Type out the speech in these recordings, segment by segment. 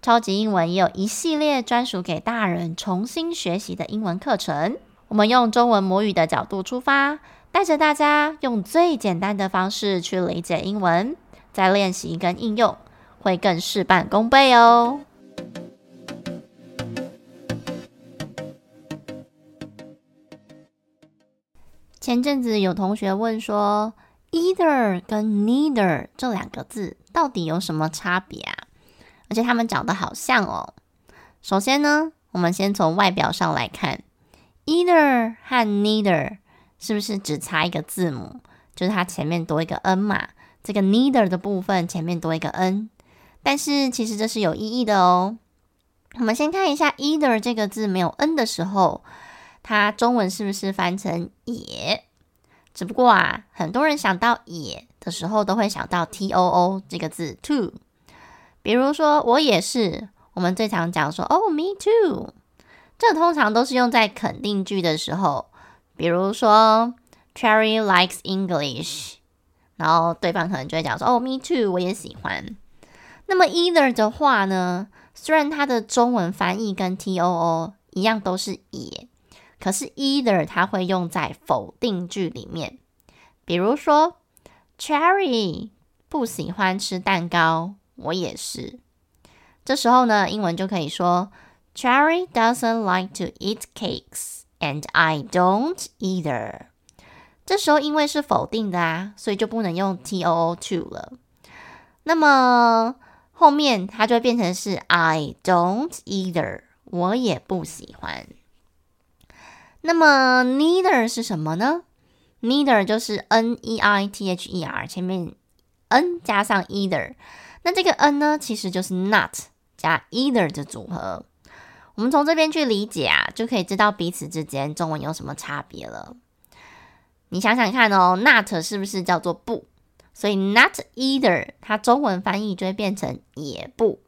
超级英文也有一系列专属给大人重新学习的英文课程。我们用中文母语的角度出发，带着大家用最简单的方式去理解英文，再练习跟应用，会更事半功倍哦。前阵子有同学问说，either 跟 neither 这两个字到底有什么差别啊？而且他们长得好像哦。首先呢，我们先从外表上来看，either 和 neither 是不是只差一个字母？就是它前面多一个 n 嘛。这个 neither 的部分前面多一个 n，但是其实这是有意义的哦。我们先看一下 either 这个字没有 n 的时候，它中文是不是翻成也？只不过啊，很多人想到也的时候，都会想到 too 这个字 too。比如说，我也是。我们最常讲说，哦，me too。这通常都是用在肯定句的时候。比如说，Cherry likes English，然后对方可能就会讲说，哦，me too，我也喜欢。那么 either 的话呢，虽然它的中文翻译跟 too 一样都是也，可是 either 它会用在否定句里面。比如说，Cherry 不喜欢吃蛋糕。我也是。这时候呢，英文就可以说，Cherry doesn't like to eat cakes, and I don't either。这时候因为是否定的啊，所以就不能用 too to 了。那么后面它就会变成是 I don't either，我也不喜欢。那么 neither 是什么呢？neither 就是 n e i t h e r，前面 n 加上 either。那这个 n 呢，其实就是 not 加 either 的组合。我们从这边去理解啊，就可以知道彼此之间中文有什么差别了。你想想看哦，not 是不是叫做不？所以 not either 它中文翻译就会变成也不。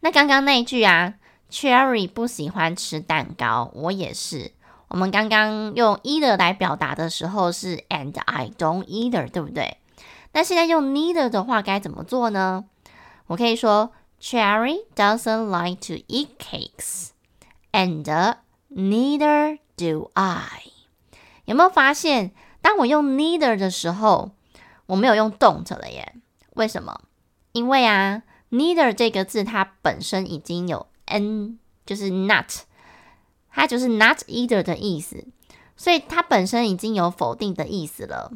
那刚刚那一句啊，Cherry 不喜欢吃蛋糕，我也是。我们刚刚用 either 来表达的时候是 and I don't either，对不对？那现在用 neither 的话该怎么做呢？我可以说 Cherry doesn't like to eat cakes, and neither do I。有没有发现，当我用 neither 的时候，我没有用 don't 了耶？为什么？因为啊，neither 这个字它本身已经有 n，就是 not，它就是 not either 的意思，所以它本身已经有否定的意思了。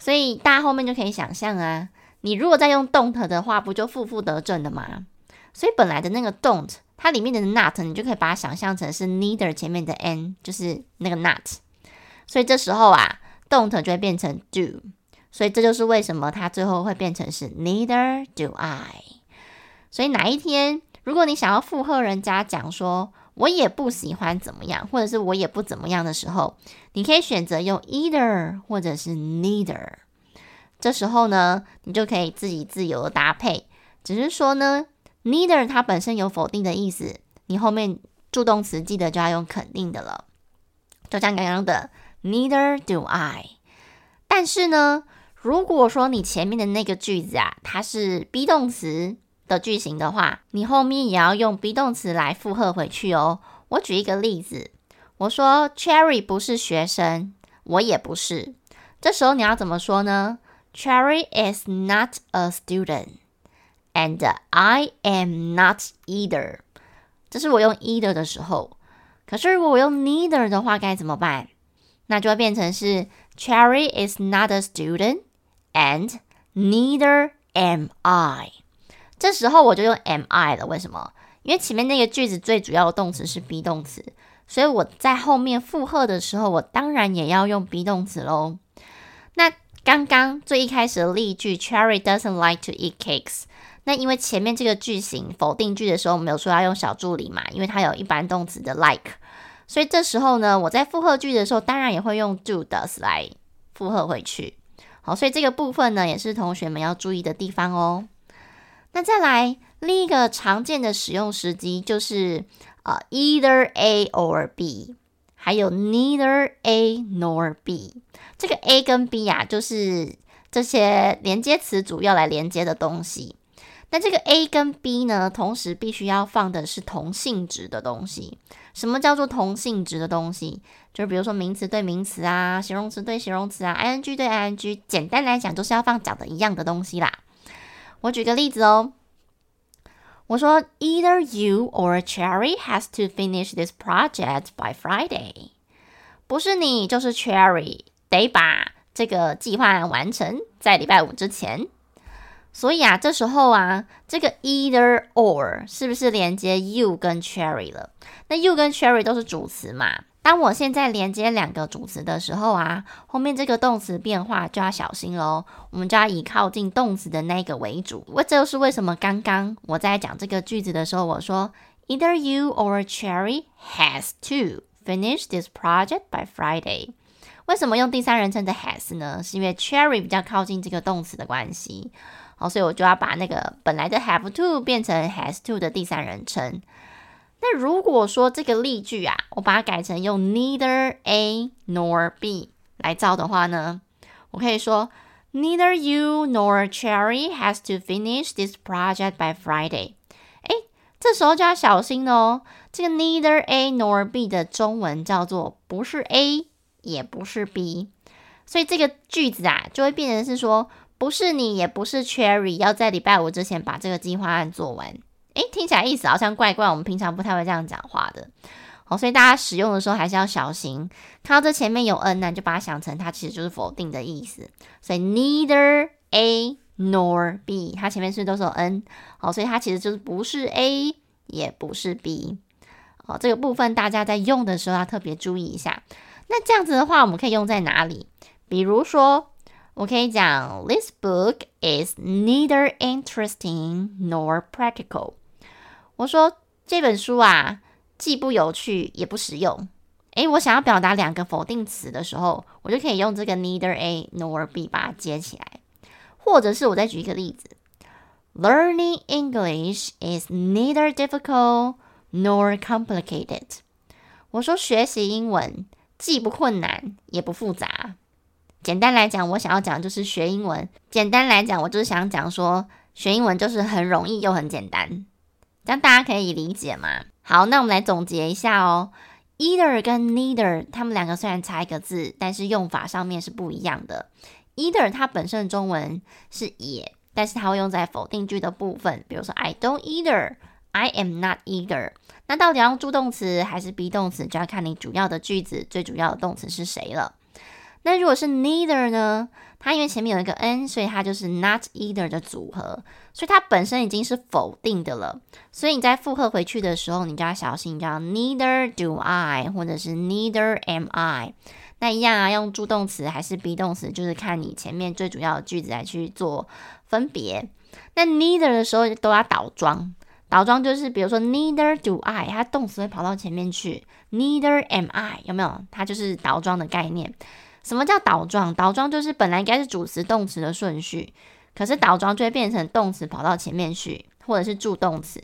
所以大家后面就可以想象啊，你如果再用 don't 的话，不就负负得正的吗？所以本来的那个 don't，它里面的 not，你就可以把它想象成是 neither 前面的 n，就是那个 not。所以这时候啊，don't 就会变成 do。所以这就是为什么它最后会变成是 neither do I。所以哪一天，如果你想要附和人家讲说，我也不喜欢怎么样，或者是我也不怎么样的时候，你可以选择用 either 或者是 neither。这时候呢，你就可以自己自由的搭配。只是说呢，neither 它本身有否定的意思，你后面助动词记得就要用肯定的了。就像刚刚的 neither do I。但是呢，如果说你前面的那个句子啊，它是 be 动词。的句型的话，你后面也要用 be 动词来附和回去哦。我举一个例子，我说 Cherry 不是学生，我也不是。这时候你要怎么说呢？Cherry is not a student, and I am not either。这是我用 either 的时候。可是如果我用 neither 的话，该怎么办？那就会变成是 Cherry is not a student, and neither am I。这时候我就用 am I 了，为什么？因为前面那个句子最主要的动词是 be 动词，所以我在后面附和的时候，我当然也要用 be 动词喽。那刚刚最一开始的例句，Cherry doesn't like to eat cakes，那因为前面这个句型否定句的时候，我们有说要用小助理嘛，因为它有一般动词的 like，所以这时候呢，我在复合句的时候，当然也会用 do does 来复合回去。好，所以这个部分呢，也是同学们要注意的地方哦。那再来另一个常见的使用时机就是呃、either A or B，还有 neither A nor B。这个 A 跟 B 呀、啊，就是这些连接词组要来连接的东西。那这个 A 跟 B 呢，同时必须要放的是同性质的东西。什么叫做同性质的东西？就是比如说名词对名词啊，形容词对形容词啊，ing 对 ing。简单来讲，就是要放长得一样的东西啦。我举个例子哦，我说 Either you or Cherry has to finish this project by Friday。不是你就是 Cherry，得把这个计划完成在礼拜五之前。所以啊，这时候啊，这个 either or 是不是连接 you 跟 Cherry 了？那 you 跟 Cherry 都是主词嘛。当我现在连接两个主词的时候啊，后面这个动词变化就要小心喽。我们就要以靠近动词的那个为主。我这就是为什么刚刚我在讲这个句子的时候，我说 either you or Cherry has to finish this project by Friday。为什么用第三人称的 has 呢？是因为 Cherry 比较靠近这个动词的关系。好，所以我就要把那个本来的 have to 变成 has to 的第三人称。那如果说这个例句啊，我把它改成用 neither A nor B 来造的话呢，我可以说 neither you nor Cherry has to finish this project by Friday。哎，这时候就要小心哦。这个 neither A nor B 的中文叫做不是 A 也不是 B，所以这个句子啊就会变成是说。不是你，也不是 Cherry，要在礼拜五之前把这个计划案做完。诶，听起来意思好像怪怪，我们平常不太会这样讲话的。好，所以大家使用的时候还是要小心。看到这前面有 n，呢就把它想成它其实就是否定的意思。所以 neither A nor B，它前面是不是都是有 n？好，所以它其实就是不是 A，也不是 B。好，这个部分大家在用的时候要特别注意一下。那这样子的话，我们可以用在哪里？比如说。我可以讲，This book is neither interesting nor practical。我说这本书啊，既不有趣也不实用。诶，我想要表达两个否定词的时候，我就可以用这个 neither A nor B 把它接起来。或者是我再举一个例子，Learning English is neither difficult nor complicated。我说学习英文既不困难也不复杂。简单来讲，我想要讲就是学英文。简单来讲，我就是想讲说，学英文就是很容易又很简单，这样大家可以理解吗？好，那我们来总结一下哦。Either 跟 neither，它们两个虽然差一个字，但是用法上面是不一样的。Either 它本身的中文是也，但是它会用在否定句的部分，比如说 I don't either，I am not either。那到底要用助动词还是 be 动词，就要看你主要的句子最主要的动词是谁了。那如果是 neither 呢？它因为前面有一个 n，所以它就是 not either 的组合，所以它本身已经是否定的了。所以你在复合回去的时候，你就要小心，叫 neither do I，或者是 neither am I。那一样啊，用助动词还是 be 动词，就是看你前面最主要的句子来去做分别。那 neither 的时候都要倒装，倒装就是比如说 neither do I，它动词会跑到前面去，neither am I，有没有？它就是倒装的概念。什么叫倒装？倒装就是本来应该是主词动词的顺序，可是倒装就会变成动词跑到前面去，或者是助动词。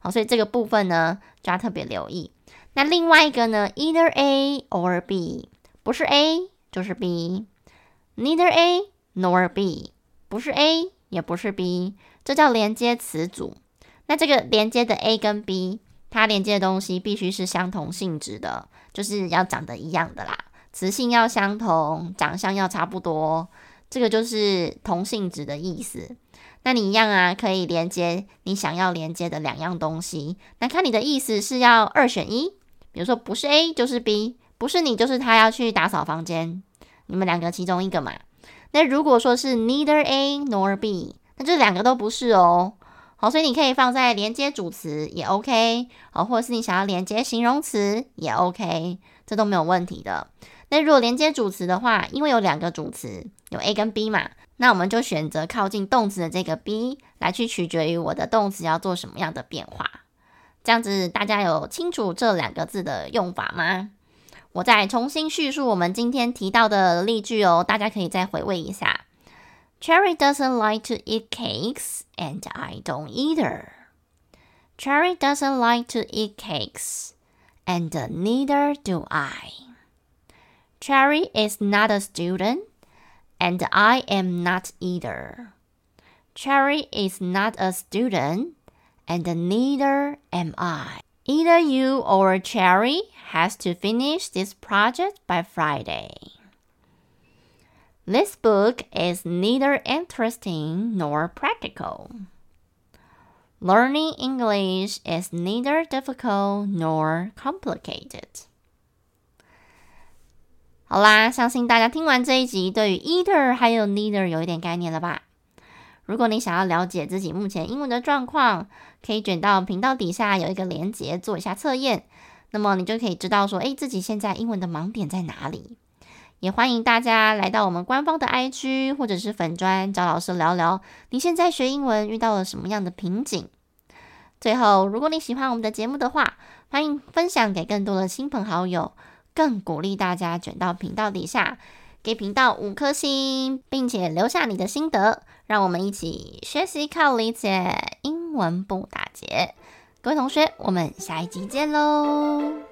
好，所以这个部分呢，就要特别留意。那另外一个呢，either A or B，不是 A 就是 B，neither A nor B，不是 A 也不是 B，这叫连接词组。那这个连接的 A 跟 B，它连接的东西必须是相同性质的，就是要长得一样的啦。词性要相同，长相要差不多，这个就是同性质的意思。那你一样啊，可以连接你想要连接的两样东西。那看你的意思是要二选一，比如说不是 A 就是 B，不是你就是他要去打扫房间，你们两个其中一个嘛。那如果说是 neither A nor B，那这两个都不是哦。好，所以你可以放在连接主词也 OK，好，或者是你想要连接形容词也 OK，这都没有问题的。那如果连接主词的话，因为有两个主词，有 A 跟 B 嘛，那我们就选择靠近动词的这个 B 来去取决于我的动词要做什么样的变化。这样子大家有清楚这两个字的用法吗？我再重新叙述我们今天提到的例句哦，大家可以再回味一下。Cherry doesn't like to eat cakes, and I don't either. Cherry doesn't like to eat cakes, and neither do I. Cherry is not a student, and I am not either. Cherry is not a student, and neither am I. Either you or Cherry has to finish this project by Friday. This book is neither interesting nor practical. Learning English is neither difficult nor complicated. 好啦，相信大家听完这一集，对于 either 还有 neither 有一点概念了吧？如果你想要了解自己目前英文的状况，可以卷到频道底下有一个连结做一下测验，那么你就可以知道说，诶，自己现在英文的盲点在哪里？也欢迎大家来到我们官方的 IG 或者是粉专，找老师聊聊你现在学英文遇到了什么样的瓶颈。最后，如果你喜欢我们的节目的话，欢迎分享给更多的亲朋好友。更鼓励大家卷到频道底下，给频道五颗星，并且留下你的心得，让我们一起学习靠理解，英文不打结。各位同学，我们下一集见喽！